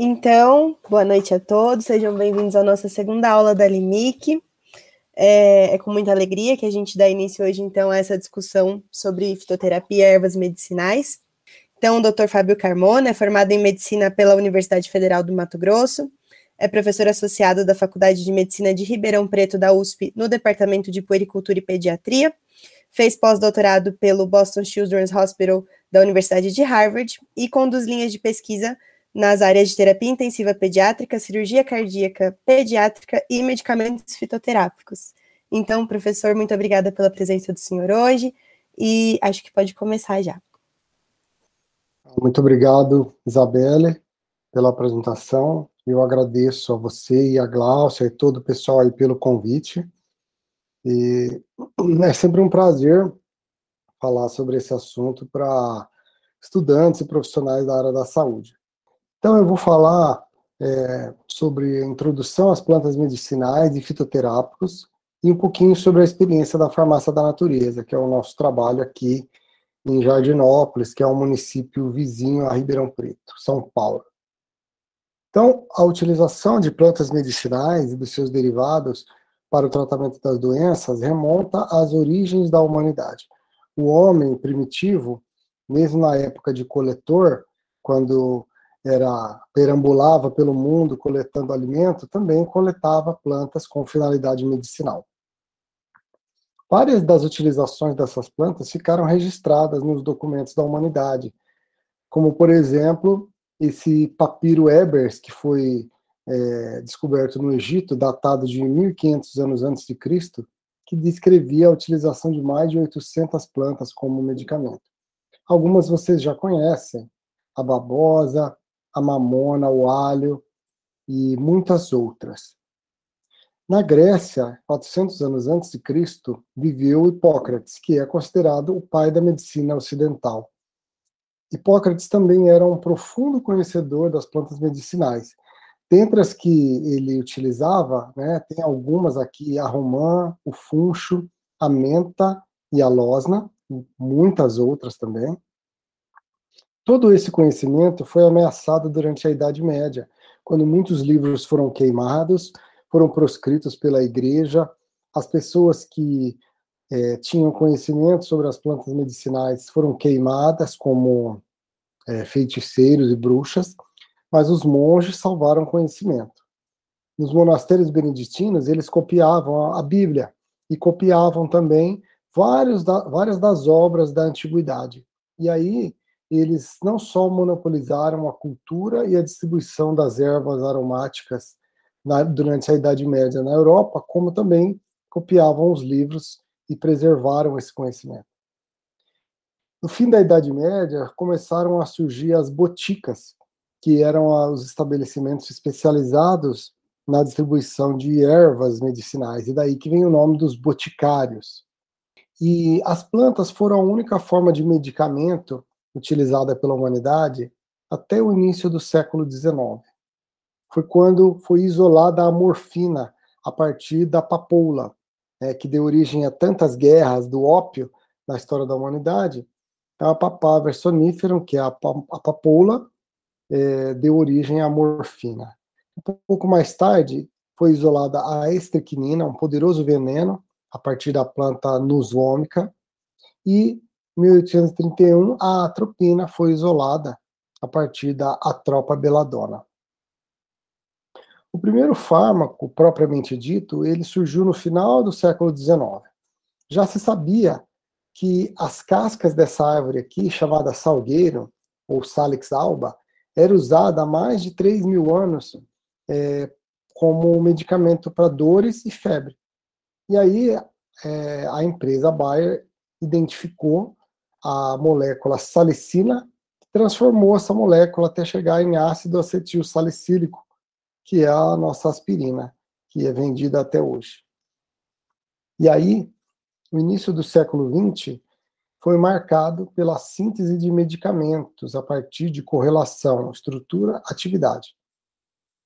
Então, boa noite a todos, sejam bem-vindos à nossa segunda aula da LIMIC. É, é, com muita alegria que a gente dá início hoje, então, a essa discussão sobre fitoterapia e ervas medicinais. Então, o Dr. Fábio Carmona é formado em Medicina pela Universidade Federal do Mato Grosso, é professor associado da Faculdade de Medicina de Ribeirão Preto da USP no Departamento de Puericultura e Pediatria, fez pós-doutorado pelo Boston Children's Hospital da Universidade de Harvard e conduz linhas de pesquisa nas áreas de terapia intensiva pediátrica, cirurgia cardíaca pediátrica e medicamentos fitoterápicos. Então, professor, muito obrigada pela presença do senhor hoje e acho que pode começar já. Muito obrigado, Isabelle, pela apresentação. Eu agradeço a você e a Glaucia e todo o pessoal aí pelo convite. E é sempre um prazer falar sobre esse assunto para estudantes e profissionais da área da saúde. Então, eu vou falar é, sobre a introdução às plantas medicinais e fitoterápicos e um pouquinho sobre a experiência da farmácia da natureza, que é o nosso trabalho aqui em Jardinópolis, que é um município vizinho a Ribeirão Preto, São Paulo. Então, a utilização de plantas medicinais e dos seus derivados para o tratamento das doenças remonta às origens da humanidade. O homem primitivo, mesmo na época de coletor, quando era perambulava pelo mundo coletando alimento, também coletava plantas com finalidade medicinal. Várias das utilizações dessas plantas ficaram registradas nos documentos da humanidade, como, por exemplo, esse papiro Ebers, que foi é, descoberto no Egito, datado de 1500 anos antes de Cristo, que descrevia a utilização de mais de 800 plantas como medicamento. Algumas vocês já conhecem, a babosa, a mamona, o alho e muitas outras. Na Grécia, 400 anos antes de Cristo, viveu Hipócrates, que é considerado o pai da medicina ocidental. Hipócrates também era um profundo conhecedor das plantas medicinais. Dentre as que ele utilizava, né, tem algumas aqui, a romã, o funcho, a menta e a losna, muitas outras também. Todo esse conhecimento foi ameaçado durante a Idade Média, quando muitos livros foram queimados, foram proscritos pela igreja, as pessoas que é, tinham conhecimento sobre as plantas medicinais foram queimadas como é, feiticeiros e bruxas, mas os monges salvaram conhecimento. Nos monastérios beneditinos, eles copiavam a Bíblia e copiavam também vários da, várias das obras da antiguidade. E aí eles não só monopolizaram a cultura e a distribuição das ervas aromáticas na, durante a Idade Média na Europa, como também copiavam os livros e preservaram esse conhecimento. No fim da Idade Média, começaram a surgir as boticas, que eram os estabelecimentos especializados na distribuição de ervas medicinais, e daí que vem o nome dos boticários. E as plantas foram a única forma de medicamento utilizada pela humanidade até o início do século XIX. Foi quando foi isolada a morfina a partir da papoula, né, que deu origem a tantas guerras do ópio na história da humanidade. Então, a papaver soníferum, que é a, papoula, é, deu origem à morfina. Um pouco mais tarde, foi isolada a estricnina, um poderoso veneno, a partir da planta Nus vomica, e 1831, a atropina foi isolada a partir da atropa beladona. O primeiro fármaco, propriamente dito, ele surgiu no final do século XIX. Já se sabia que as cascas dessa árvore aqui, chamada salgueiro, ou Salix alba, era usada há mais de 3 mil anos é, como medicamento para dores e febre. E aí é, a empresa Bayer identificou a molécula salicina, transformou essa molécula até chegar em ácido acetil salicílico, que é a nossa aspirina, que é vendida até hoje. E aí, o início do século XX foi marcado pela síntese de medicamentos a partir de correlação estrutura-atividade.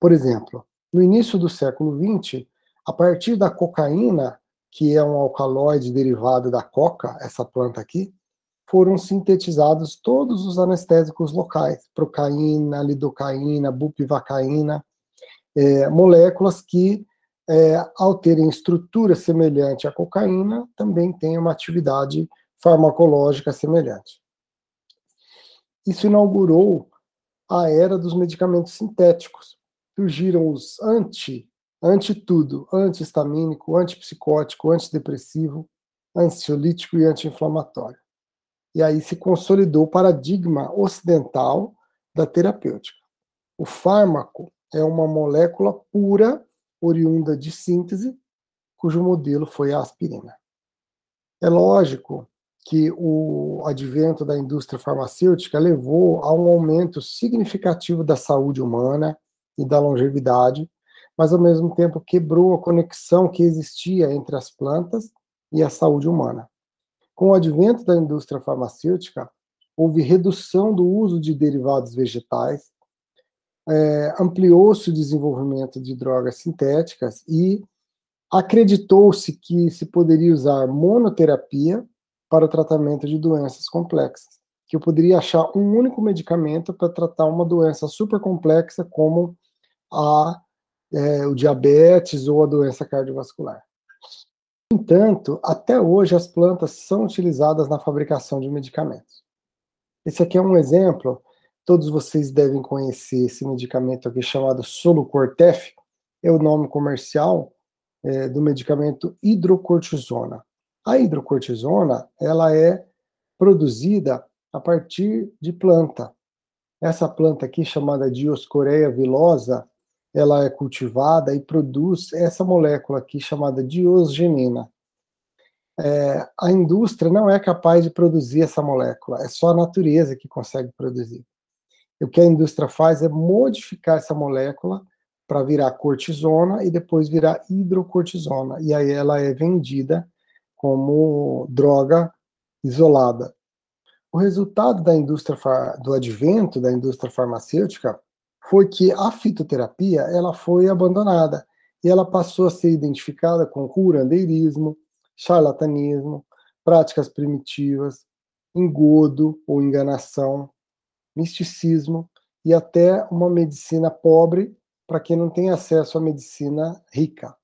Por exemplo, no início do século XX, a partir da cocaína, que é um alcaloide derivado da coca, essa planta aqui, foram sintetizados todos os anestésicos locais, procaína, lidocaína, bupivacaína, é, moléculas que, é, ao terem estrutura semelhante à cocaína, também têm uma atividade farmacológica semelhante. Isso inaugurou a era dos medicamentos sintéticos. Surgiram os anti, anti tudo, antihistamínico, antipsicótico, antidepressivo, ansiolítico e anti-inflamatório. E aí se consolidou o paradigma ocidental da terapêutica. O fármaco é uma molécula pura, oriunda de síntese, cujo modelo foi a aspirina. É lógico que o advento da indústria farmacêutica levou a um aumento significativo da saúde humana e da longevidade, mas ao mesmo tempo quebrou a conexão que existia entre as plantas e a saúde humana. Com o advento da indústria farmacêutica, houve redução do uso de derivados vegetais, é, ampliou-se o desenvolvimento de drogas sintéticas e acreditou-se que se poderia usar monoterapia para o tratamento de doenças complexas, que eu poderia achar um único medicamento para tratar uma doença super complexa como a, é, o diabetes ou a doença cardiovascular. Entanto, até hoje as plantas são utilizadas na fabricação de medicamentos. Esse aqui é um exemplo, todos vocês devem conhecer esse medicamento aqui chamado Solucortef, é o nome comercial é, do medicamento hidrocortisona. A hidrocortisona, ela é produzida a partir de planta. Essa planta aqui, chamada Dioscorea vilosa, ela é cultivada e produz essa molécula aqui chamada diosgenina. É, a indústria não é capaz de produzir essa molécula, é só a natureza que consegue produzir. E o que a indústria faz é modificar essa molécula para virar cortisona e depois virar hidrocortisona. E aí ela é vendida como droga isolada. O resultado da indústria do advento da indústria farmacêutica foi que a fitoterapia ela foi abandonada e ela passou a ser identificada com curandeirismo, charlatanismo, práticas primitivas, engodo ou enganação, misticismo e até uma medicina pobre para quem não tem acesso à medicina rica.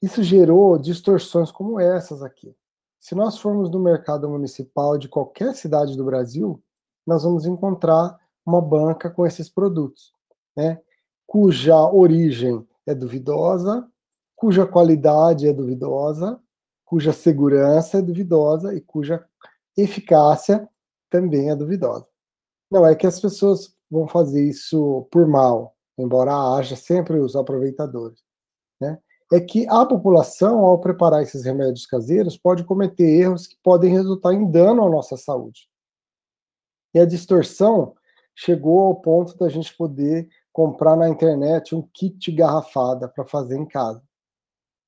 Isso gerou distorções como essas aqui. Se nós formos no mercado municipal de qualquer cidade do Brasil, nós vamos encontrar uma banca com esses produtos, né? cuja origem é duvidosa, cuja qualidade é duvidosa, cuja segurança é duvidosa e cuja eficácia também é duvidosa. Não é que as pessoas vão fazer isso por mal, embora haja sempre os aproveitadores. Né? é que a população, ao preparar esses remédios caseiros, pode cometer erros que podem resultar em dano à nossa saúde. E a distorção chegou ao ponto da gente poder comprar na internet um kit garrafada para fazer em casa.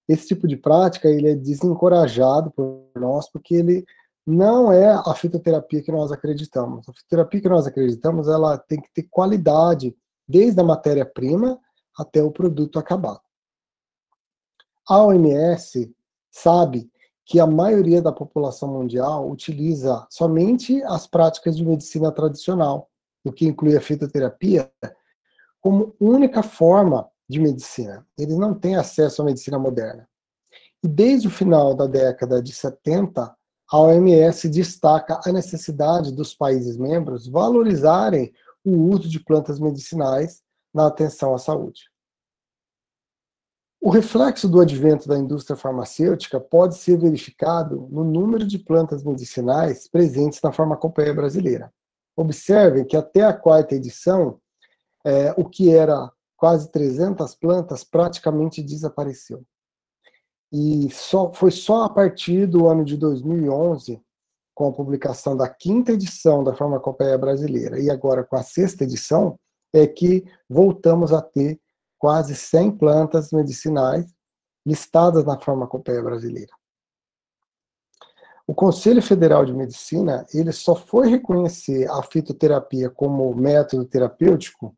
Esse tipo de prática ele é desencorajado por nós porque ele não é a fitoterapia que nós acreditamos. A fitoterapia que nós acreditamos, ela tem que ter qualidade desde a matéria-prima até o produto acabado. A OMS sabe que a maioria da população mundial utiliza somente as práticas de medicina tradicional, o que inclui a fitoterapia, como única forma de medicina. Eles não têm acesso à medicina moderna. E desde o final da década de 70, a OMS destaca a necessidade dos países membros valorizarem o uso de plantas medicinais na atenção à saúde. O reflexo do advento da indústria farmacêutica pode ser verificado no número de plantas medicinais presentes na farmacopeia brasileira. Observem que até a quarta edição, é, o que era quase 300 plantas praticamente desapareceu. E só, foi só a partir do ano de 2011, com a publicação da quinta edição da Farmacopeia Brasileira e agora com a sexta edição, é que voltamos a ter quase 100 plantas medicinais listadas na farmacopeia brasileira. O Conselho Federal de Medicina, ele só foi reconhecer a fitoterapia como método terapêutico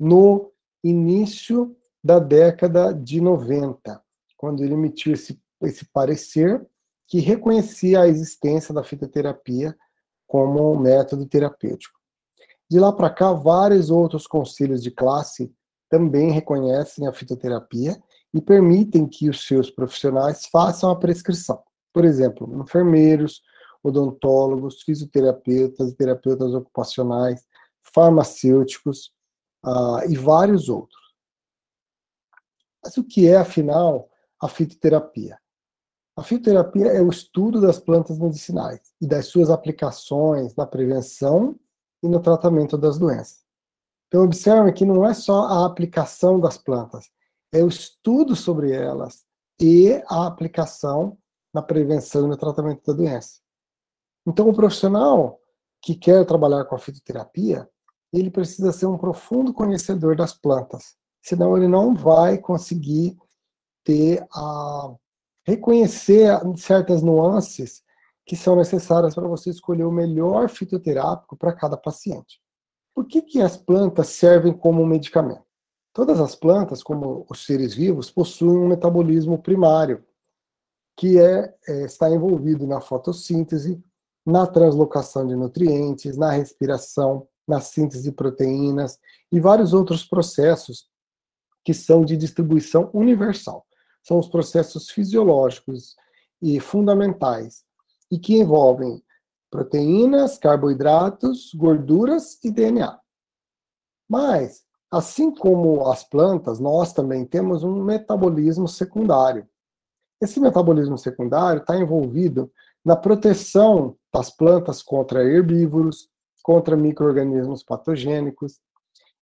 no início da década de 90, quando ele emitiu esse, esse parecer que reconhecia a existência da fitoterapia como método terapêutico. De lá para cá, vários outros conselhos de classe também reconhecem a fitoterapia e permitem que os seus profissionais façam a prescrição. Por exemplo, enfermeiros, odontólogos, fisioterapeutas, terapeutas ocupacionais, farmacêuticos uh, e vários outros. Mas o que é, afinal, a fitoterapia? A fitoterapia é o estudo das plantas medicinais e das suas aplicações na prevenção e no tratamento das doenças. Então, observe que não é só a aplicação das plantas, é o estudo sobre elas e a aplicação na prevenção e no tratamento da doença. Então, o profissional que quer trabalhar com a fitoterapia, ele precisa ser um profundo conhecedor das plantas, senão ele não vai conseguir ter a reconhecer certas nuances que são necessárias para você escolher o melhor fitoterápico para cada paciente. Por que, que as plantas servem como medicamento? Todas as plantas, como os seres vivos, possuem um metabolismo primário, que é, é, está envolvido na fotossíntese, na translocação de nutrientes, na respiração, na síntese de proteínas e vários outros processos que são de distribuição universal. São os processos fisiológicos e fundamentais e que envolvem proteínas, carboidratos, gorduras e DNA. Mas, assim como as plantas, nós também temos um metabolismo secundário. Esse metabolismo secundário está envolvido na proteção das plantas contra herbívoros, contra micro-organismos patogênicos.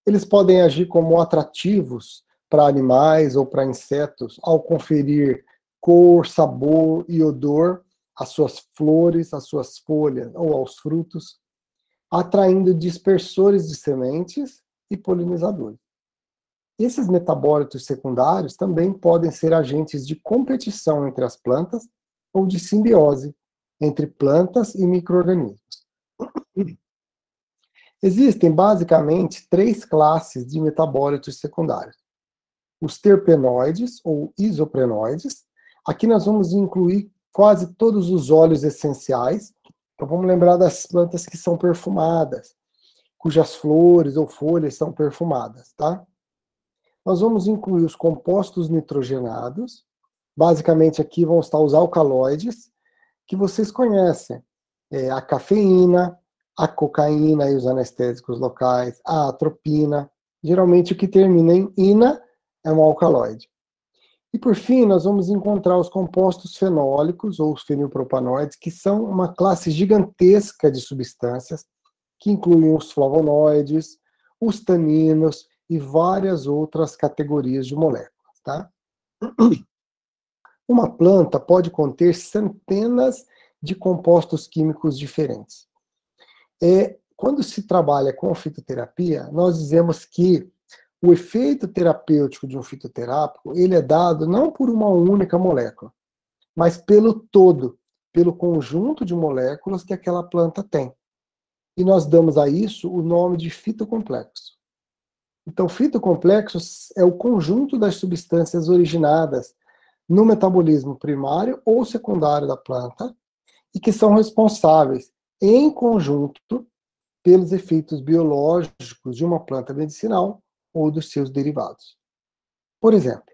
Eles podem agir como atrativos para animais ou para insetos ao conferir cor, sabor e odor às suas flores, às suas folhas ou aos frutos, atraindo dispersores de sementes e polinizadores. Esses metabólitos secundários também podem ser agentes de competição entre as plantas ou de simbiose entre plantas e microorganismos. Existem basicamente três classes de metabólitos secundários: os terpenoides ou isoprenoides. Aqui nós vamos incluir quase todos os óleos essenciais. Então vamos lembrar das plantas que são perfumadas, cujas flores ou folhas são perfumadas, tá? Nós vamos incluir os compostos nitrogenados. Basicamente aqui vão estar os alcaloides, que vocês conhecem. É a cafeína, a cocaína e os anestésicos locais, a atropina. Geralmente o que termina em ina é um alcaloide. E por fim, nós vamos encontrar os compostos fenólicos ou os fenilpropanoides, que são uma classe gigantesca de substâncias que incluem os flavonoides, os taninos e várias outras categorias de moléculas, tá? Uma planta pode conter centenas de compostos químicos diferentes. É, quando se trabalha com fitoterapia, nós dizemos que o efeito terapêutico de um fitoterápico, ele é dado não por uma única molécula, mas pelo todo, pelo conjunto de moléculas que aquela planta tem. E nós damos a isso o nome de fitocomplexo. Então, fitocomplexo é o conjunto das substâncias originadas no metabolismo primário ou secundário da planta e que são responsáveis, em conjunto, pelos efeitos biológicos de uma planta medicinal ou dos seus derivados. Por exemplo,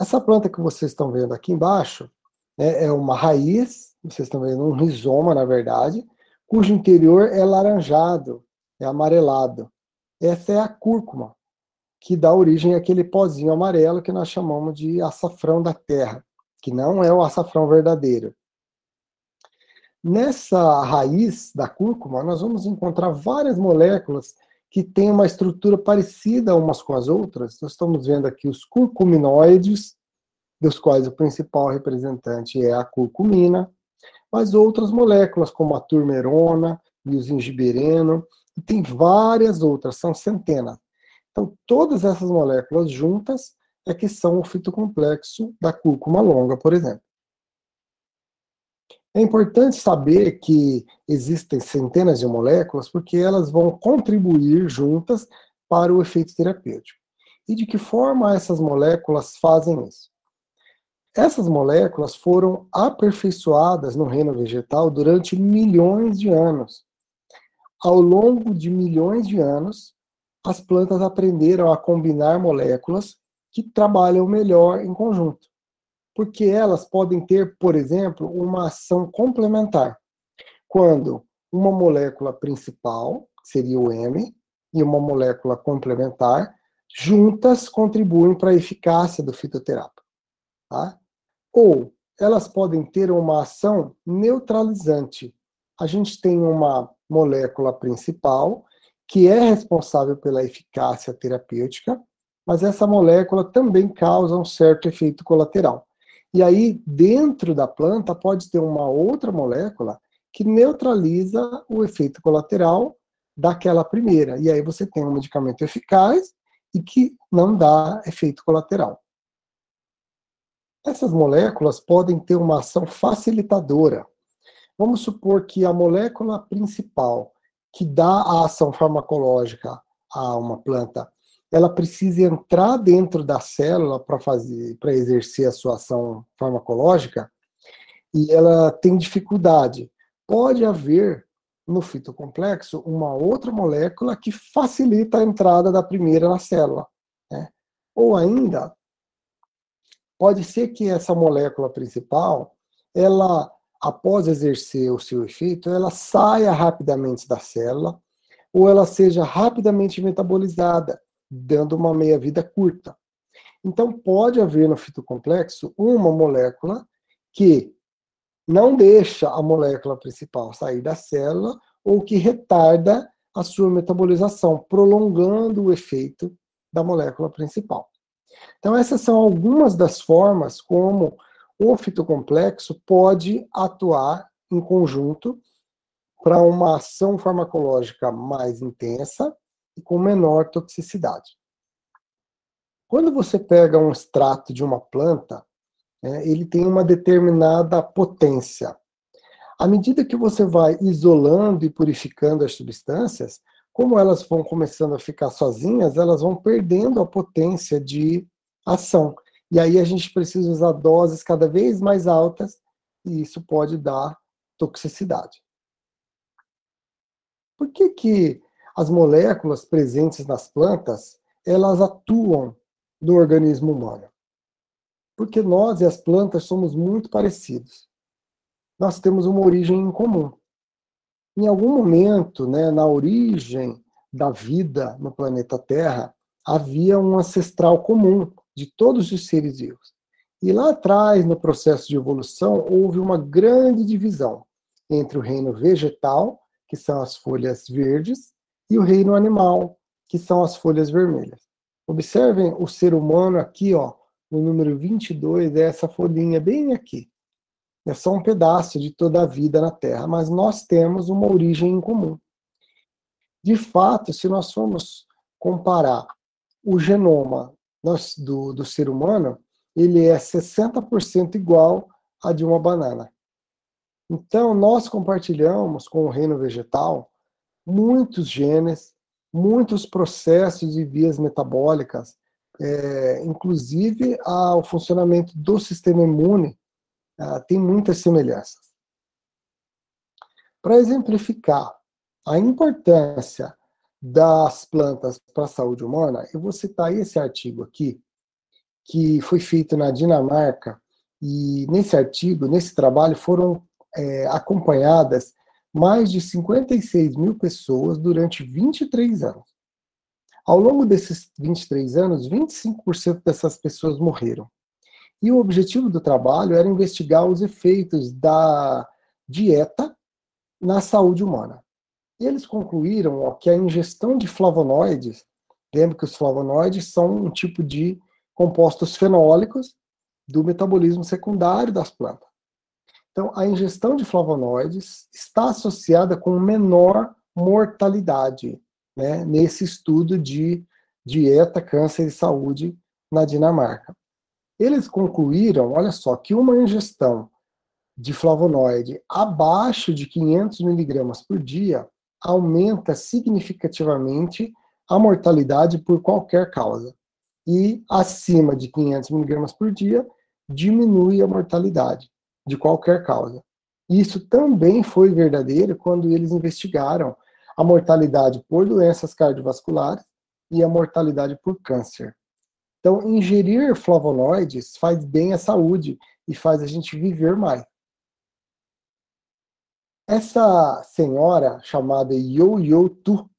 essa planta que vocês estão vendo aqui embaixo né, é uma raiz, vocês estão vendo um rizoma, na verdade, cujo interior é laranjado, é amarelado. Essa é a cúrcuma, que dá origem àquele pozinho amarelo que nós chamamos de açafrão da terra, que não é o açafrão verdadeiro. Nessa raiz da cúrcuma, nós vamos encontrar várias moléculas que têm uma estrutura parecida umas com as outras. Nós estamos vendo aqui os curcuminoides, dos quais o principal representante é a curcumina, mas outras moléculas, como a turmerona e o zingibereno, e tem várias outras, são centenas. Então, todas essas moléculas juntas é que são o fitocomplexo da cúrcuma longa, por exemplo. É importante saber que existem centenas de moléculas porque elas vão contribuir juntas para o efeito terapêutico. E de que forma essas moléculas fazem isso? Essas moléculas foram aperfeiçoadas no reino vegetal durante milhões de anos ao longo de milhões de anos, as plantas aprenderam a combinar moléculas que trabalham melhor em conjunto. Porque elas podem ter, por exemplo, uma ação complementar. Quando uma molécula principal, que seria o M, e uma molécula complementar, juntas contribuem para a eficácia do fitoterápico. Tá? Ou elas podem ter uma ação neutralizante. A gente tem uma molécula principal que é responsável pela eficácia terapêutica, mas essa molécula também causa um certo efeito colateral. E aí, dentro da planta, pode ter uma outra molécula que neutraliza o efeito colateral daquela primeira. E aí você tem um medicamento eficaz e que não dá efeito colateral. Essas moléculas podem ter uma ação facilitadora. Vamos supor que a molécula principal que dá a ação farmacológica a uma planta, ela precisa entrar dentro da célula para fazer, para exercer a sua ação farmacológica, e ela tem dificuldade. Pode haver no fitocomplexo uma outra molécula que facilita a entrada da primeira na célula. Né? Ou ainda, pode ser que essa molécula principal, ela após exercer o seu efeito, ela saia rapidamente da célula ou ela seja rapidamente metabolizada, dando uma meia-vida curta. Então, pode haver no fitocomplexo uma molécula que não deixa a molécula principal sair da célula ou que retarda a sua metabolização, prolongando o efeito da molécula principal. Então, essas são algumas das formas como o fitocomplexo pode atuar em conjunto para uma ação farmacológica mais intensa e com menor toxicidade. Quando você pega um extrato de uma planta, né, ele tem uma determinada potência. À medida que você vai isolando e purificando as substâncias, como elas vão começando a ficar sozinhas, elas vão perdendo a potência de ação. E aí a gente precisa usar doses cada vez mais altas e isso pode dar toxicidade. Por que, que as moléculas presentes nas plantas elas atuam no organismo humano? Porque nós e as plantas somos muito parecidos. Nós temos uma origem em comum. Em algum momento, né, na origem da vida no planeta Terra, havia um ancestral comum de todos os seres vivos. E lá atrás, no processo de evolução, houve uma grande divisão entre o reino vegetal, que são as folhas verdes, e o reino animal, que são as folhas vermelhas. Observem o ser humano aqui, ó, no número 22, é essa folhinha bem aqui. É só um pedaço de toda a vida na Terra, mas nós temos uma origem em comum. De fato, se nós formos comparar o genoma do, do ser humano, ele é 60% igual a de uma banana. Então, nós compartilhamos com o reino vegetal muitos genes, muitos processos e vias metabólicas, é, inclusive ao funcionamento do sistema imune, é, tem muitas semelhanças. Para exemplificar a importância das plantas para a saúde humana, eu vou citar esse artigo aqui, que foi feito na Dinamarca, e nesse artigo, nesse trabalho, foram é, acompanhadas mais de 56 mil pessoas durante 23 anos. Ao longo desses 23 anos, 25% dessas pessoas morreram. E o objetivo do trabalho era investigar os efeitos da dieta na saúde humana. Eles concluíram ó, que a ingestão de flavonoides, lembra que os flavonoides são um tipo de compostos fenólicos do metabolismo secundário das plantas. Então, a ingestão de flavonoides está associada com menor mortalidade, né, nesse estudo de dieta, câncer e saúde na Dinamarca. Eles concluíram, olha só, que uma ingestão de flavonoide abaixo de 500 miligramas por dia aumenta significativamente a mortalidade por qualquer causa. E acima de 500 miligramas por dia, diminui a mortalidade de qualquer causa. Isso também foi verdadeiro quando eles investigaram a mortalidade por doenças cardiovasculares e a mortalidade por câncer. Então, ingerir flavonoides faz bem à saúde e faz a gente viver mais. Essa senhora chamada Yo-Yo Tu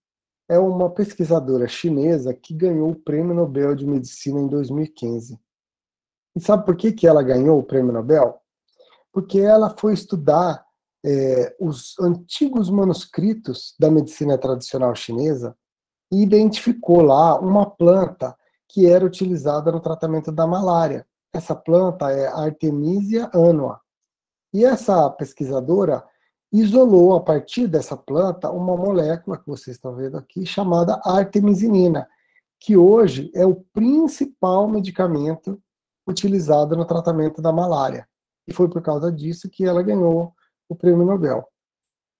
é uma pesquisadora chinesa que ganhou o Prêmio Nobel de Medicina em 2015. E sabe por que, que ela ganhou o Prêmio Nobel? Porque ela foi estudar é, os antigos manuscritos da medicina tradicional chinesa e identificou lá uma planta que era utilizada no tratamento da malária. Essa planta é Artemisia annua. E essa pesquisadora isolou a partir dessa planta uma molécula que vocês estão vendo aqui chamada artemisinina, que hoje é o principal medicamento utilizado no tratamento da malária. E foi por causa disso que ela ganhou o prêmio Nobel.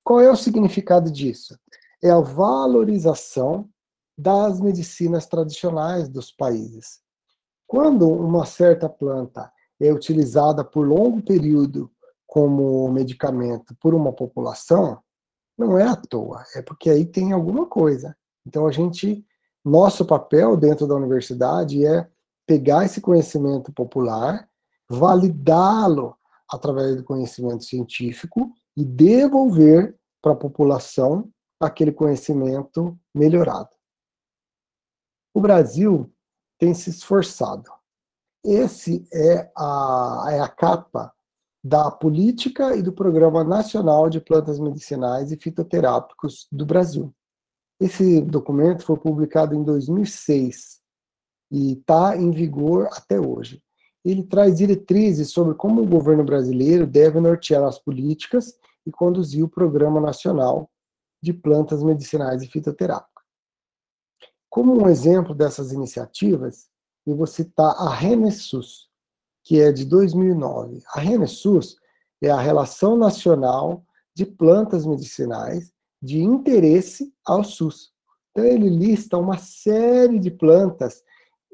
Qual é o significado disso? É a valorização das medicinas tradicionais dos países. Quando uma certa planta é utilizada por longo período como medicamento por uma população, não é à toa, é porque aí tem alguma coisa. Então a gente, nosso papel dentro da universidade é pegar esse conhecimento popular, validá-lo através do conhecimento científico e devolver para a população aquele conhecimento melhorado. O Brasil tem se esforçado. Esse é a, é a capa da política e do Programa Nacional de Plantas Medicinais e Fitoterápicos do Brasil. Esse documento foi publicado em 2006 e está em vigor até hoje ele traz diretrizes sobre como o governo brasileiro deve nortear as políticas e conduzir o Programa Nacional de Plantas Medicinais e Fitoterápicas. Como um exemplo dessas iniciativas, eu vou citar a ReneSUS, que é de 2009. A ReneSUS é a Relação Nacional de Plantas Medicinais de interesse ao SUS. Então, ele lista uma série de plantas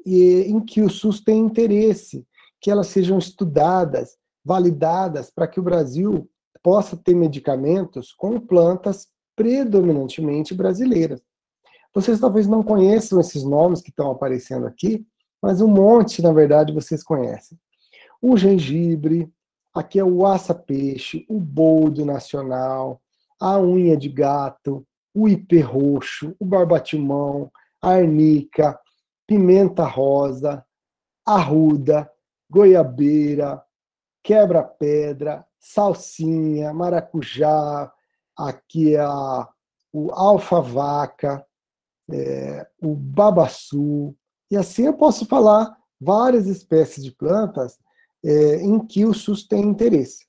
em que o SUS tem interesse que elas sejam estudadas, validadas, para que o Brasil possa ter medicamentos com plantas predominantemente brasileiras. Vocês talvez não conheçam esses nomes que estão aparecendo aqui, mas um monte, na verdade, vocês conhecem. O gengibre, aqui é o aça-peixe, o boldo nacional, a unha de gato, o ipê roxo, o barbatimão, a arnica, pimenta rosa, arruda, goiabeira, quebra-pedra, salsinha, maracujá, aqui a, o alfa-vaca, é, o babaçu, e assim eu posso falar várias espécies de plantas é, em que o SUS tem interesse.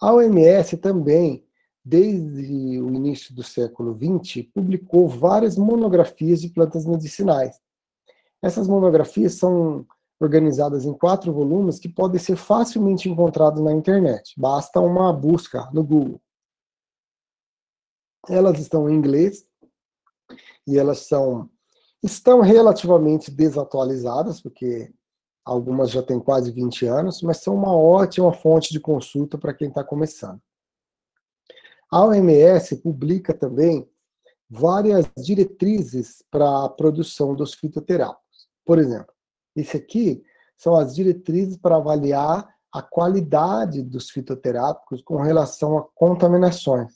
A OMS também, desde o início do século XX, publicou várias monografias de plantas medicinais. Essas monografias são organizadas em quatro volumes que podem ser facilmente encontrados na internet. Basta uma busca no Google. Elas estão em inglês e elas são estão relativamente desatualizadas, porque algumas já têm quase 20 anos, mas são uma ótima fonte de consulta para quem está começando. A OMS publica também várias diretrizes para a produção dos fitoterápicos. Por exemplo, esse aqui são as diretrizes para avaliar a qualidade dos fitoterápicos com relação a contaminações.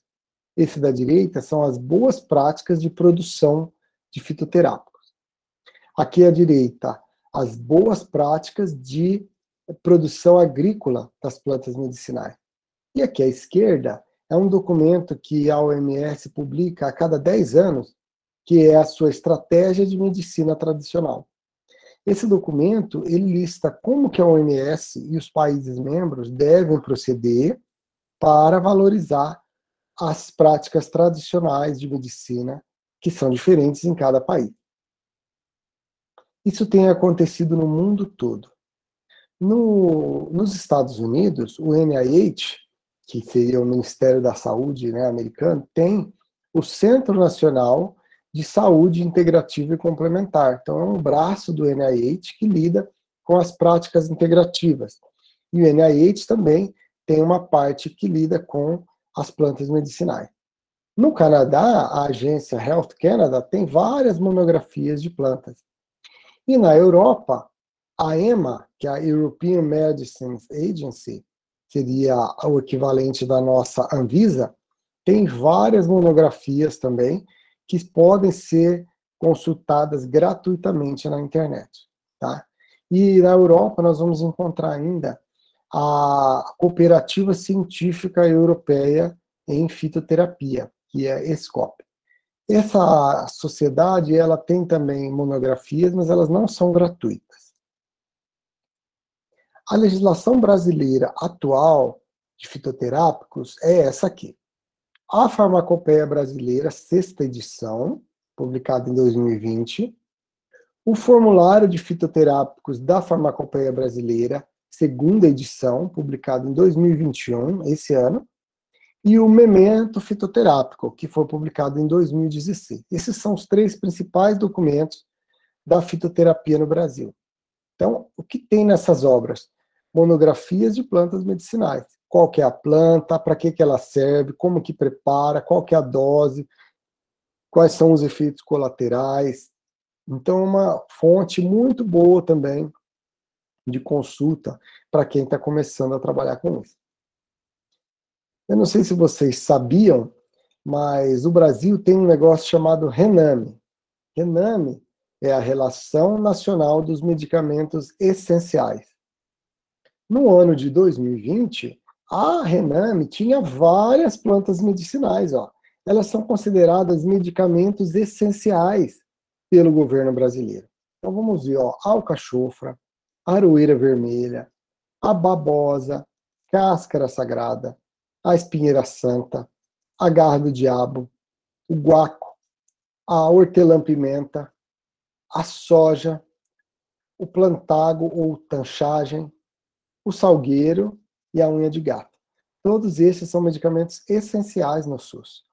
Esse da direita são as boas práticas de produção de fitoterápicos. Aqui à direita, as boas práticas de produção agrícola das plantas medicinais. E aqui à esquerda é um documento que a OMS publica a cada 10 anos, que é a sua estratégia de medicina tradicional. Esse documento ele lista como que a OMS e os países membros devem proceder para valorizar as práticas tradicionais de medicina que são diferentes em cada país. Isso tem acontecido no mundo todo. No, nos Estados Unidos, o NIH, que seria o Ministério da Saúde né, americano, tem o Centro Nacional de saúde integrativa e complementar. Então, é um braço do NIH que lida com as práticas integrativas. E o NIH também tem uma parte que lida com as plantas medicinais. No Canadá, a agência Health Canada tem várias monografias de plantas. E na Europa, a EMA, que é a European Medicines Agency, seria o equivalente da nossa Anvisa, tem várias monografias também que podem ser consultadas gratuitamente na internet, tá? E na Europa nós vamos encontrar ainda a Cooperativa Científica Europeia em Fitoterapia, que é ESCOP. Essa sociedade, ela tem também monografias, mas elas não são gratuitas. A legislação brasileira atual de fitoterápicos é essa aqui. A Farmacopeia Brasileira, sexta edição, publicada em 2020. O Formulário de Fitoterápicos da Farmacopeia Brasileira, segunda edição, publicado em 2021, esse ano e o Memento Fitoterápico, que foi publicado em 2016. Esses são os três principais documentos da fitoterapia no Brasil. Então, o que tem nessas obras? Monografias de plantas medicinais. Qual que é a planta, para que, que ela serve, como que prepara, qual que é a dose, quais são os efeitos colaterais. Então, é uma fonte muito boa também de consulta para quem está começando a trabalhar com isso. Eu não sei se vocês sabiam, mas o Brasil tem um negócio chamado RENAME. RENAME é a Relação Nacional dos Medicamentos Essenciais. No ano de 2020, a RENAME tinha várias plantas medicinais, ó. Elas são consideradas medicamentos essenciais pelo governo brasileiro. Então vamos ver, ó, alcachofra, aroeira vermelha, a babosa, cáscara sagrada, a espinheira santa, a garra do diabo, o guaco, a hortelã-pimenta, a soja, o plantago ou tanchagem, o salgueiro e a unha de gato. Todos esses são medicamentos essenciais no SUS.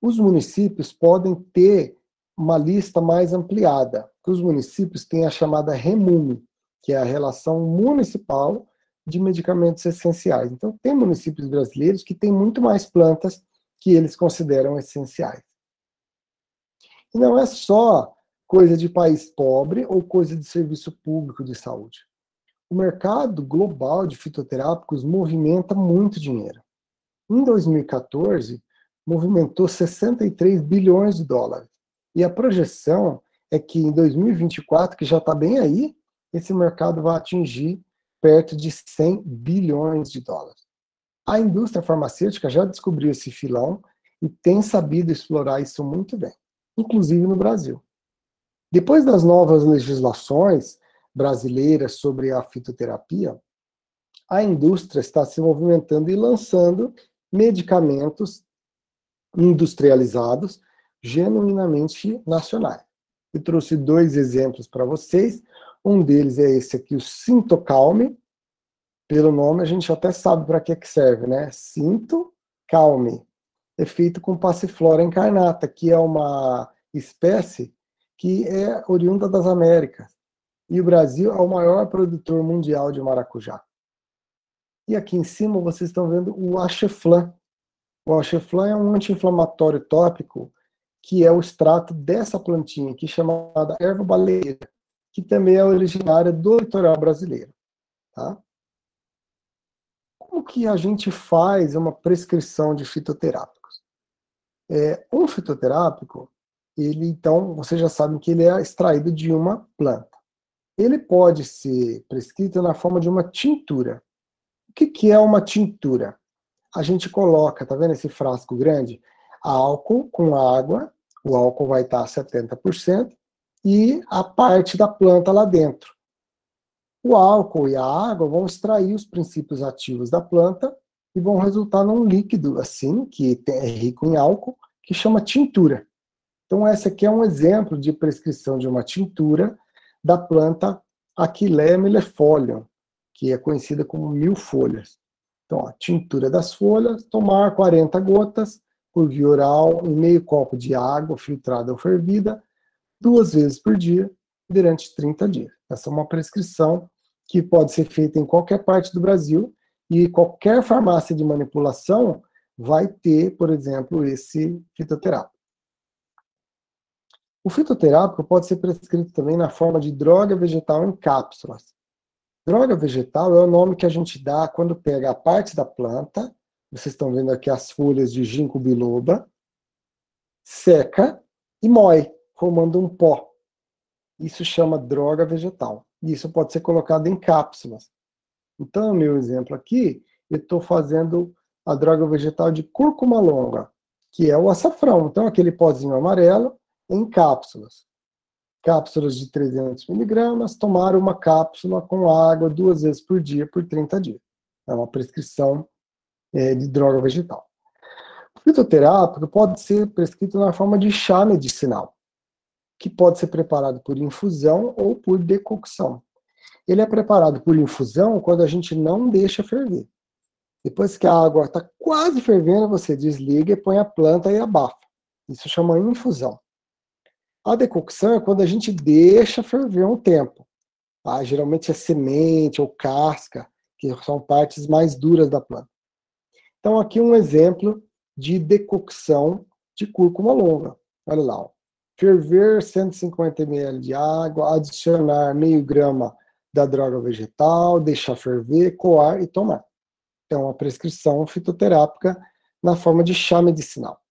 Os municípios podem ter uma lista mais ampliada. Os municípios têm a chamada REMUME, que é a relação municipal de medicamentos essenciais. Então, tem municípios brasileiros que têm muito mais plantas que eles consideram essenciais. E não é só coisa de país pobre ou coisa de serviço público de saúde. O mercado global de fitoterápicos movimenta muito dinheiro. Em 2014, movimentou 63 bilhões de dólares. E a projeção é que em 2024, que já está bem aí, esse mercado vai atingir perto de 100 bilhões de dólares. A indústria farmacêutica já descobriu esse filão e tem sabido explorar isso muito bem, inclusive no Brasil. Depois das novas legislações brasileiras sobre a fitoterapia, a indústria está se movimentando e lançando medicamentos industrializados genuinamente nacionais. Eu trouxe dois exemplos para vocês. Um deles é esse aqui, o Sintocalme. Pelo nome a gente até sabe para que, que serve, né? Sinto calme. É feito com passiflora incarnata, que é uma espécie que é oriunda das Américas. E o Brasil é o maior produtor mundial de maracujá. E aqui em cima vocês estão vendo o Acheflan. O Acheflan é um anti-inflamatório tópico que é o extrato dessa plantinha aqui chamada erva baleeira que também é originária do litoral brasileiro. Tá? Como que a gente faz uma prescrição de fitoterápicos? É, um fitoterápico, ele então, vocês já sabem que ele é extraído de uma planta. Ele pode ser prescrito na forma de uma tintura. O que, que é uma tintura? A gente coloca, tá vendo esse frasco grande? Álcool com água, o álcool vai estar a 70%, e a parte da planta lá dentro. O álcool e a água vão extrair os princípios ativos da planta e vão resultar num líquido assim, que é rico em álcool, que chama tintura. Então, essa aqui é um exemplo de prescrição de uma tintura da planta Aquilea millefolium, que é conhecida como mil folhas. Então, a tintura das folhas, tomar 40 gotas por via oral em meio copo de água filtrada ou fervida, duas vezes por dia durante 30 dias. Essa é uma prescrição que pode ser feita em qualquer parte do Brasil e qualquer farmácia de manipulação vai ter, por exemplo, esse fitoterápico. O fitoterápico pode ser prescrito também na forma de droga vegetal em cápsulas. Droga vegetal é o nome que a gente dá quando pega a parte da planta, vocês estão vendo aqui as folhas de ginkgo biloba, seca e moe, formando um pó. Isso chama droga vegetal. E isso pode ser colocado em cápsulas. Então, no meu exemplo aqui, eu estou fazendo a droga vegetal de cúrcuma longa, que é o açafrão. Então, aquele pozinho amarelo em cápsulas. Cápsulas de 300 miligramas, tomar uma cápsula com água duas vezes por dia por 30 dias. É uma prescrição é, de droga vegetal. O fitoterápico pode ser prescrito na forma de chá medicinal, que pode ser preparado por infusão ou por decocção. Ele é preparado por infusão quando a gente não deixa ferver. Depois que a água está quase fervendo, você desliga e põe a planta e abafa. Isso chama infusão. A decocção é quando a gente deixa ferver um tempo. Tá? Geralmente é semente ou casca, que são partes mais duras da planta. Então, aqui um exemplo de decocção de cúrcuma longa. Olha lá. Ó. Ferver 150 ml de água, adicionar meio grama da droga vegetal, deixar ferver, coar e tomar. Então, a prescrição fitoterápica na forma de chá medicinal.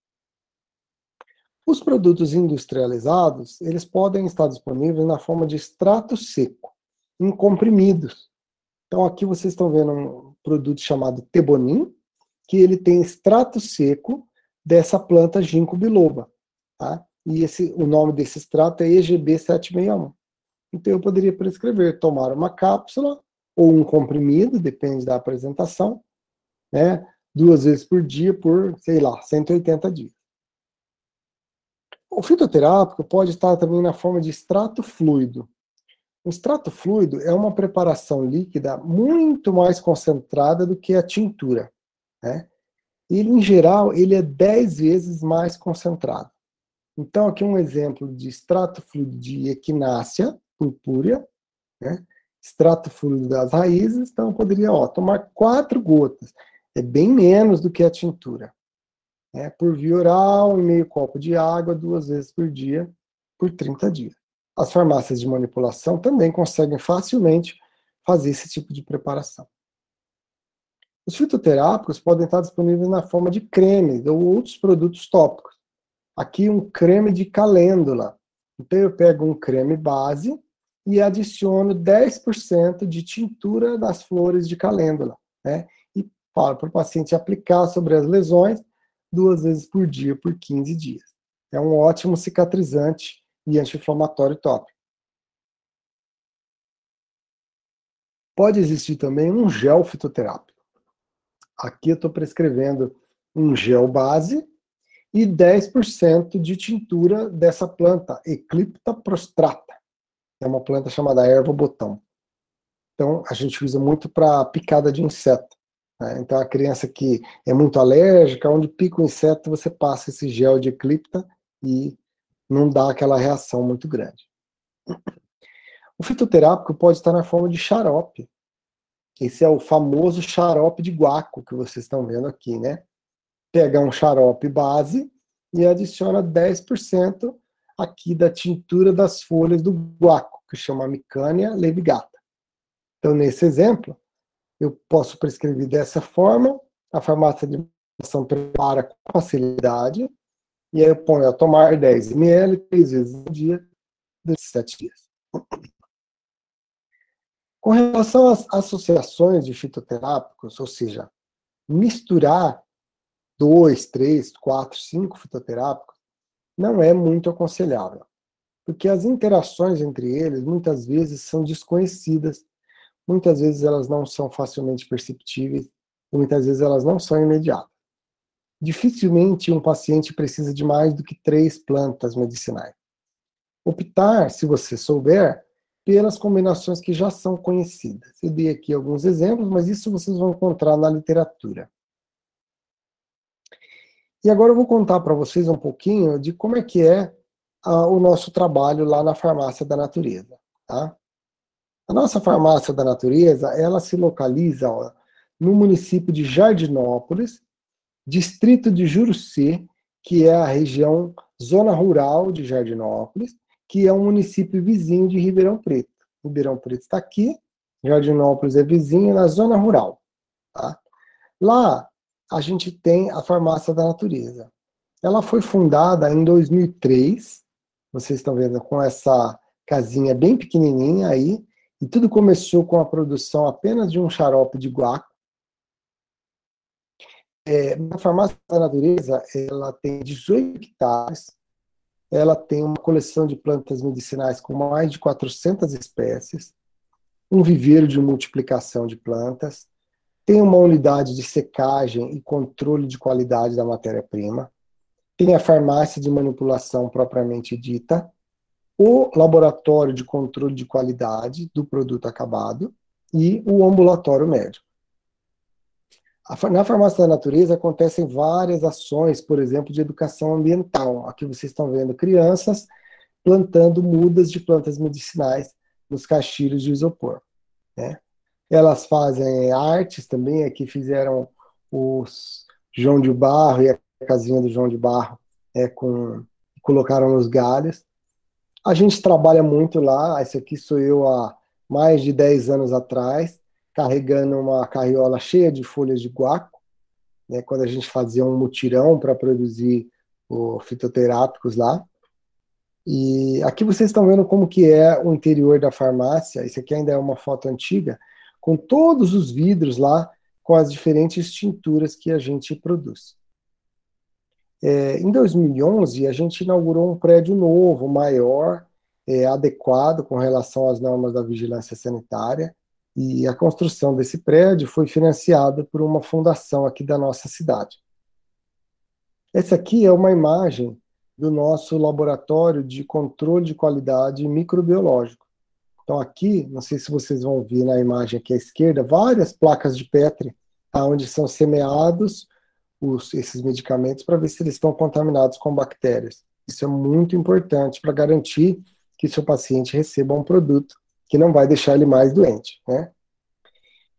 Os produtos industrializados, eles podem estar disponíveis na forma de extrato seco, em comprimidos. Então, aqui vocês estão vendo um produto chamado Tebonin, que ele tem extrato seco dessa planta ginkgo biloba, tá? E esse, o nome desse extrato é EGB 761. Então, eu poderia prescrever tomar uma cápsula ou um comprimido, depende da apresentação, né? Duas vezes por dia por, sei lá, 180 dias. O fitoterápico pode estar também na forma de extrato fluido. O extrato fluido é uma preparação líquida muito mais concentrada do que a tintura. Né? Ele, em geral, ele é 10 vezes mais concentrado. Então, aqui um exemplo de extrato fluido de equinácea purpúrea, né? extrato fluido das raízes, então eu poderia ó, tomar quatro gotas. É bem menos do que a tintura né, por via oral, em meio copo de água, duas vezes por dia, por 30 dias. As farmácias de manipulação também conseguem facilmente fazer esse tipo de preparação. Os fitoterápicos podem estar disponíveis na forma de creme ou outros produtos tópicos. Aqui um creme de calêndula. Então eu pego um creme base e adiciono 10% de tintura das flores de calêndula, né? E falo para o paciente aplicar sobre as lesões duas vezes por dia por 15 dias. É um ótimo cicatrizante e anti-inflamatório top. Pode existir também um gel fitoterápico. Aqui eu estou prescrevendo um gel base e 10% de tintura dessa planta, Eclipta prostrata. É uma planta chamada erva botão. Então, a gente usa muito para picada de inseto. Né? Então, a criança que é muito alérgica, onde pica o inseto, você passa esse gel de eclipta e não dá aquela reação muito grande. O fitoterápico pode estar na forma de xarope. Esse é o famoso xarope de guaco que vocês estão vendo aqui, né? Pega um xarope base e adiciona 10% aqui da tintura das folhas do guaco, que chama Micânia levigata. Então, nesse exemplo, eu posso prescrever dessa forma, a farmácia de medicação prepara com facilidade, e aí eu ponho a tomar 10 ml três vezes no dia, durante 7 dias. Com relação às associações de fitoterápicos, ou seja, misturar dois, três, quatro, cinco fitoterápicos, não é muito aconselhável, porque as interações entre eles muitas vezes são desconhecidas muitas vezes elas não são facilmente perceptíveis e muitas vezes elas não são imediatas. Dificilmente um paciente precisa de mais do que três plantas medicinais. Optar, se você souber, pelas combinações que já são conhecidas. Eu dei aqui alguns exemplos, mas isso vocês vão encontrar na literatura. E agora eu vou contar para vocês um pouquinho de como é que é uh, o nosso trabalho lá na farmácia da natureza. Tá? A nossa farmácia da natureza, ela se localiza ó, no município de Jardinópolis, distrito de Jurucê, que é a região zona rural de Jardinópolis, que é um município vizinho de Ribeirão Preto. Ribeirão Preto está aqui, Jardinópolis é vizinho, na zona rural. Tá? Lá, a gente tem a Farmácia da Natureza. Ela foi fundada em 2003, vocês estão vendo com essa casinha bem pequenininha aí, e tudo começou com a produção apenas de um xarope de guaco. É, a Farmácia da Natureza, ela tem 18 hectares, ela tem uma coleção de plantas medicinais com mais de 400 espécies, um viveiro de multiplicação de plantas, tem uma unidade de secagem e controle de qualidade da matéria-prima, tem a farmácia de manipulação propriamente dita, o laboratório de controle de qualidade do produto acabado e o ambulatório médico. Na farmácia da natureza acontecem várias ações, por exemplo, de educação ambiental. Aqui vocês estão vendo crianças plantando mudas de plantas medicinais nos caixilhos de isopor. Né? Elas fazem artes também, aqui fizeram os João de Barro e a casinha do João de Barro é, com, colocaram nos galhos. A gente trabalha muito lá, esse aqui sou eu há mais de 10 anos atrás, carregando uma carriola cheia de folhas de guaco, né, quando a gente fazia um mutirão para produzir os fitoterápicos lá. E aqui vocês estão vendo como que é o interior da farmácia. Isso aqui ainda é uma foto antiga, com todos os vidros lá, com as diferentes tinturas que a gente produz. É, em 2011, a gente inaugurou um prédio novo, maior, é, adequado com relação às normas da vigilância sanitária, e a construção desse prédio foi financiada por uma fundação aqui da nossa cidade. Essa aqui é uma imagem do nosso laboratório de controle de qualidade microbiológico. Então aqui, não sei se vocês vão ver na imagem aqui à esquerda, várias placas de Petri, onde são semeados os, esses medicamentos para ver se eles estão contaminados com bactérias. Isso é muito importante para garantir que seu paciente receba um produto que não vai deixar ele mais doente, né?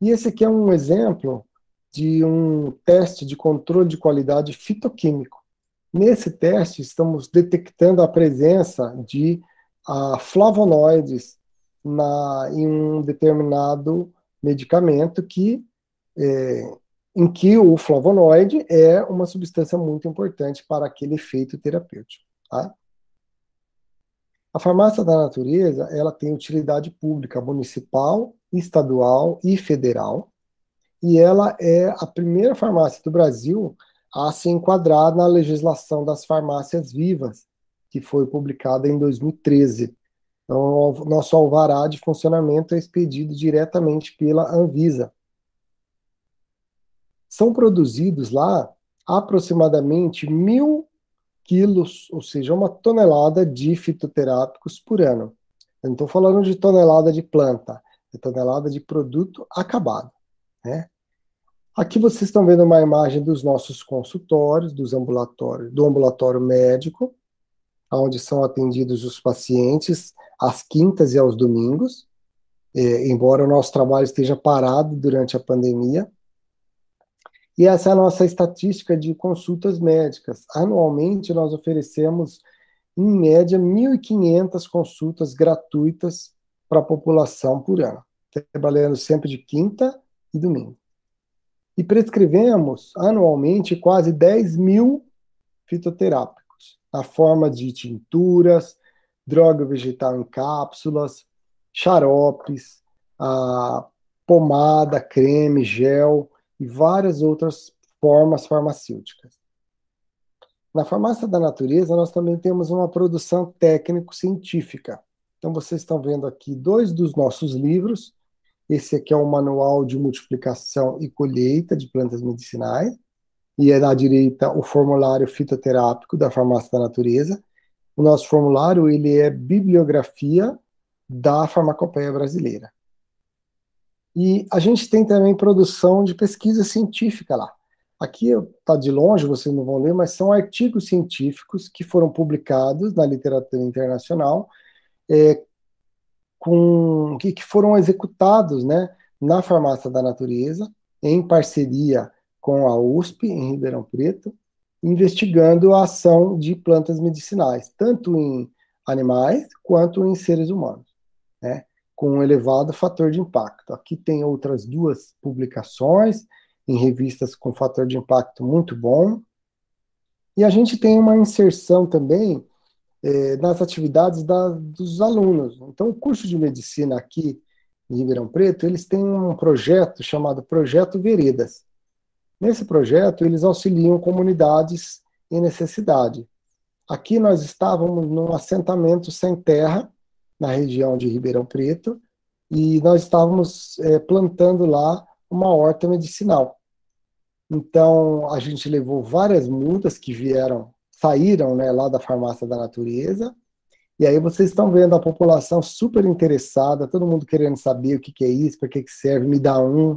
E esse aqui é um exemplo de um teste de controle de qualidade fitoquímico. Nesse teste, estamos detectando a presença de uh, flavonoides na, em um determinado medicamento que, é, em que o flavonoide é uma substância muito importante para aquele efeito terapêutico. Tá? A farmácia da natureza ela tem utilidade pública municipal, estadual e federal, e ela é a primeira farmácia do Brasil a se enquadrar na legislação das farmácias vivas, que foi publicada em 2013. Então, nosso alvará de funcionamento é expedido diretamente pela Anvisa. São produzidos lá aproximadamente mil quilos, ou seja, uma tonelada de fitoterápicos por ano. Eu não estou falando de tonelada de planta, é tonelada de produto acabado. Né? Aqui vocês estão vendo uma imagem dos nossos consultórios, dos ambulatórios, do ambulatório médico, onde são atendidos os pacientes às quintas e aos domingos, é, embora o nosso trabalho esteja parado durante a pandemia. E essa é a nossa estatística de consultas médicas. Anualmente, nós oferecemos, em média, 1.500 consultas gratuitas para a população por ano, trabalhando sempre de quinta e domingo e prescrevemos anualmente quase 10 mil fitoterápicos, na forma de tinturas, droga vegetal em cápsulas, xaropes, a pomada, creme, gel e várias outras formas farmacêuticas. Na farmácia da natureza, nós também temos uma produção técnico-científica. Então, vocês estão vendo aqui dois dos nossos livros, esse aqui é um manual de multiplicação e colheita de plantas medicinais. E é na direita o formulário fitoterápico da Farmácia da Natureza. O nosso formulário ele é bibliografia da farmacopeia brasileira. E a gente tem também produção de pesquisa científica lá. Aqui está de longe, vocês não vão ler, mas são artigos científicos que foram publicados na literatura internacional é, com que, que foram executados né, na farmácia da natureza, em parceria com a USP, em Ribeirão Preto, investigando a ação de plantas medicinais, tanto em animais quanto em seres humanos, né, com um elevado fator de impacto. Aqui tem outras duas publicações em revistas com fator de impacto muito bom. E a gente tem uma inserção também é, nas atividades da, dos alunos. Então, o curso de medicina aqui em Ribeirão Preto, eles têm um projeto chamado Projeto Veredas. Nesse projeto, eles auxiliam comunidades em necessidade. Aqui nós estávamos num assentamento sem terra, na região de Ribeirão Preto, e nós estávamos é, plantando lá uma horta medicinal. Então, a gente levou várias mudas que vieram, saíram né, lá da farmácia da natureza, e aí vocês estão vendo a população super interessada, todo mundo querendo saber o que, que é isso, para que, que serve, me dá um.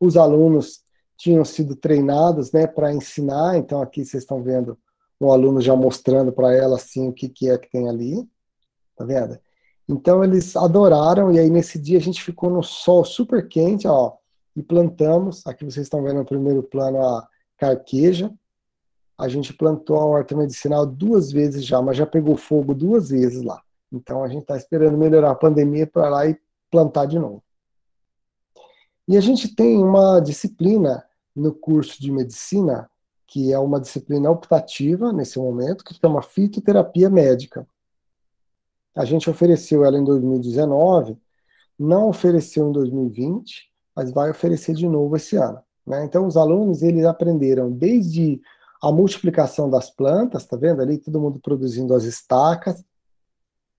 Os alunos tinham sido treinados né, para ensinar, então aqui vocês estão vendo um aluno já mostrando para ela assim o que, que é que tem ali, tá vendo? Então eles adoraram, e aí nesse dia a gente ficou no sol super quente, ó, e plantamos, aqui vocês estão vendo no primeiro plano a carqueja, a gente plantou a horta medicinal duas vezes já, mas já pegou fogo duas vezes lá. Então a gente está esperando melhorar a pandemia para lá e plantar de novo. E a gente tem uma disciplina no curso de medicina, que é uma disciplina optativa nesse momento, que chama fitoterapia médica. A gente ofereceu ela em 2019, não ofereceu em 2020, mas vai oferecer de novo esse ano. Né? Então, os alunos eles aprenderam desde a multiplicação das plantas, tá vendo ali todo mundo produzindo as estacas,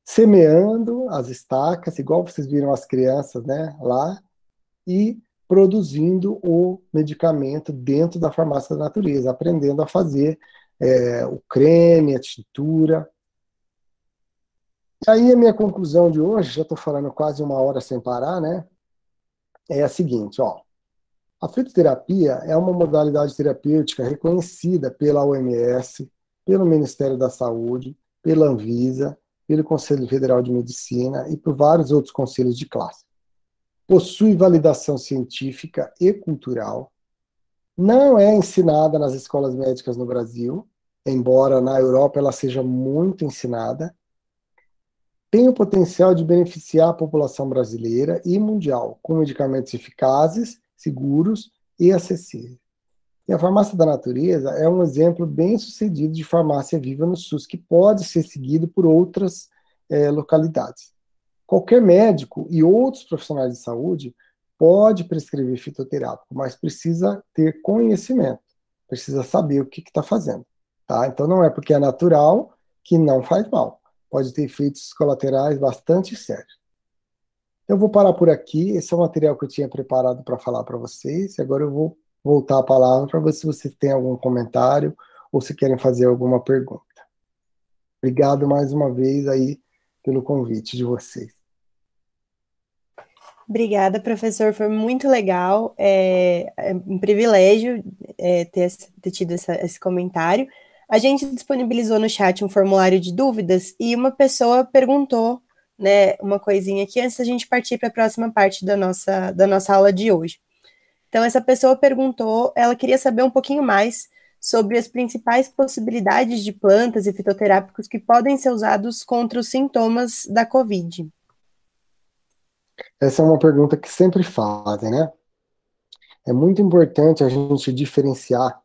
semeando as estacas, igual vocês viram as crianças, né, lá, e produzindo o medicamento dentro da farmácia da natureza, aprendendo a fazer é, o creme, a tintura. E aí a minha conclusão de hoje, já estou falando quase uma hora sem parar, né? É a seguinte, ó. A fitoterapia é uma modalidade terapêutica reconhecida pela OMS, pelo Ministério da Saúde, pela Anvisa, pelo Conselho Federal de Medicina e por vários outros conselhos de classe possui validação científica e cultural, não é ensinada nas escolas médicas no Brasil, embora na Europa ela seja muito ensinada, tem o potencial de beneficiar a população brasileira e mundial com medicamentos eficazes, seguros e acessíveis. E a farmácia da natureza é um exemplo bem sucedido de farmácia viva no SUS, que pode ser seguido por outras é, localidades. Qualquer médico e outros profissionais de saúde pode prescrever fitoterápico, mas precisa ter conhecimento, precisa saber o que está fazendo. Tá? Então não é porque é natural que não faz mal. Pode ter efeitos colaterais bastante sérios. Eu vou parar por aqui. Esse é o material que eu tinha preparado para falar para vocês. Agora eu vou voltar a palavra para ver se vocês têm algum comentário ou se querem fazer alguma pergunta. Obrigado mais uma vez aí pelo convite de vocês. Obrigada, professor. Foi muito legal. É, é um privilégio é, ter, ter, tido essa, esse comentário. A gente disponibilizou no chat um formulário de dúvidas e uma pessoa perguntou né, uma coisinha aqui antes da gente partir para a próxima parte da nossa, da nossa aula de hoje. Então, essa pessoa perguntou, ela queria saber um pouquinho mais sobre as principais possibilidades de plantas e fitoterápicos que podem ser usados contra os sintomas da Covid. Essa é uma pergunta que sempre fazem, né? É muito importante a gente diferenciar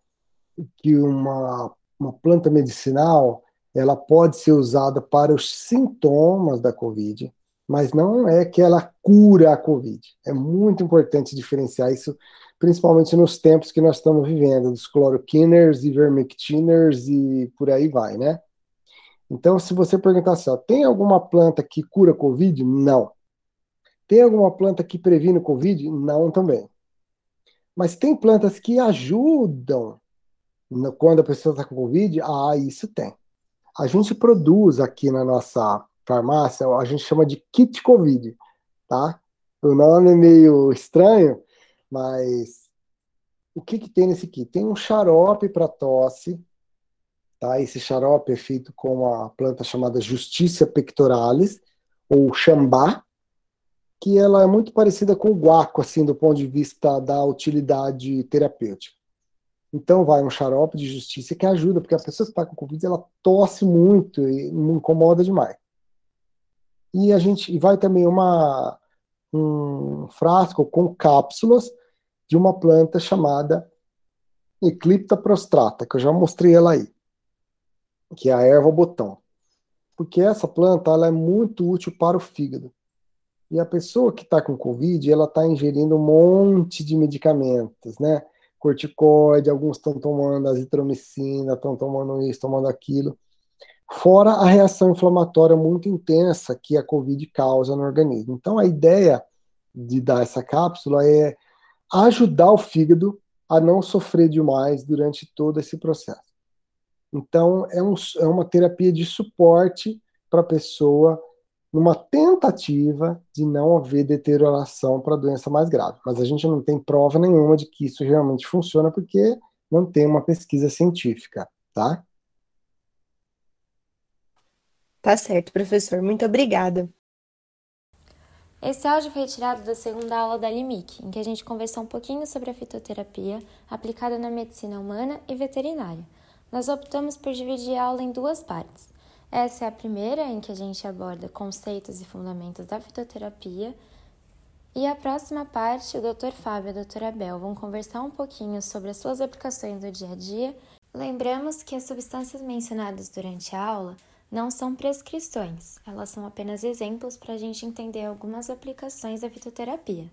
que uma, uma planta medicinal ela pode ser usada para os sintomas da Covid, mas não é que ela cura a Covid. É muito importante diferenciar isso principalmente nos tempos que nós estamos vivendo, dos cloroquiners, ivermectiners e por aí vai, né? Então, se você perguntar assim, ó, tem alguma planta que cura Covid? Não. Tem alguma planta que previne Covid? Não também. Mas tem plantas que ajudam quando a pessoa está com Covid? Ah, isso tem. A gente produz aqui na nossa farmácia, a gente chama de kit Covid, tá? O nome é meio estranho, mas o que, que tem nesse kit? Tem um xarope para tosse, tá? Esse xarope é feito com uma planta chamada Justiça pectoralis, ou chambá, que ela é muito parecida com o guaco, assim, do ponto de vista da utilidade terapêutica. Então vai um xarope de justiça que ajuda, porque a pessoa que está com Covid, ela tosse muito e me incomoda demais. E a gente e vai também uma, um frasco com cápsulas de uma planta chamada Eclipta prostrata, que eu já mostrei ela aí, que é a erva botão. Porque essa planta ela é muito útil para o fígado. E a pessoa que está com Covid, ela está ingerindo um monte de medicamentos, né? Corticoide, alguns estão tomando azitromicina, estão tomando isso, tomando aquilo. Fora a reação inflamatória muito intensa que a Covid causa no organismo. Então, a ideia de dar essa cápsula é ajudar o fígado a não sofrer demais durante todo esse processo. Então, é, um, é uma terapia de suporte para a pessoa numa tentativa de não haver deterioração para a doença mais grave. Mas a gente não tem prova nenhuma de que isso realmente funciona porque não tem uma pesquisa científica, tá? Tá certo, professor. Muito obrigada. Esse áudio foi retirado da segunda aula da LIMIC, em que a gente conversou um pouquinho sobre a fitoterapia aplicada na medicina humana e veterinária. Nós optamos por dividir a aula em duas partes. Essa é a primeira, em que a gente aborda conceitos e fundamentos da fitoterapia. E a próxima parte, o Dr. Fábio e a doutora Bel vão conversar um pouquinho sobre as suas aplicações do dia a dia. Lembramos que as substâncias mencionadas durante a aula não são prescrições, elas são apenas exemplos para a gente entender algumas aplicações da fitoterapia.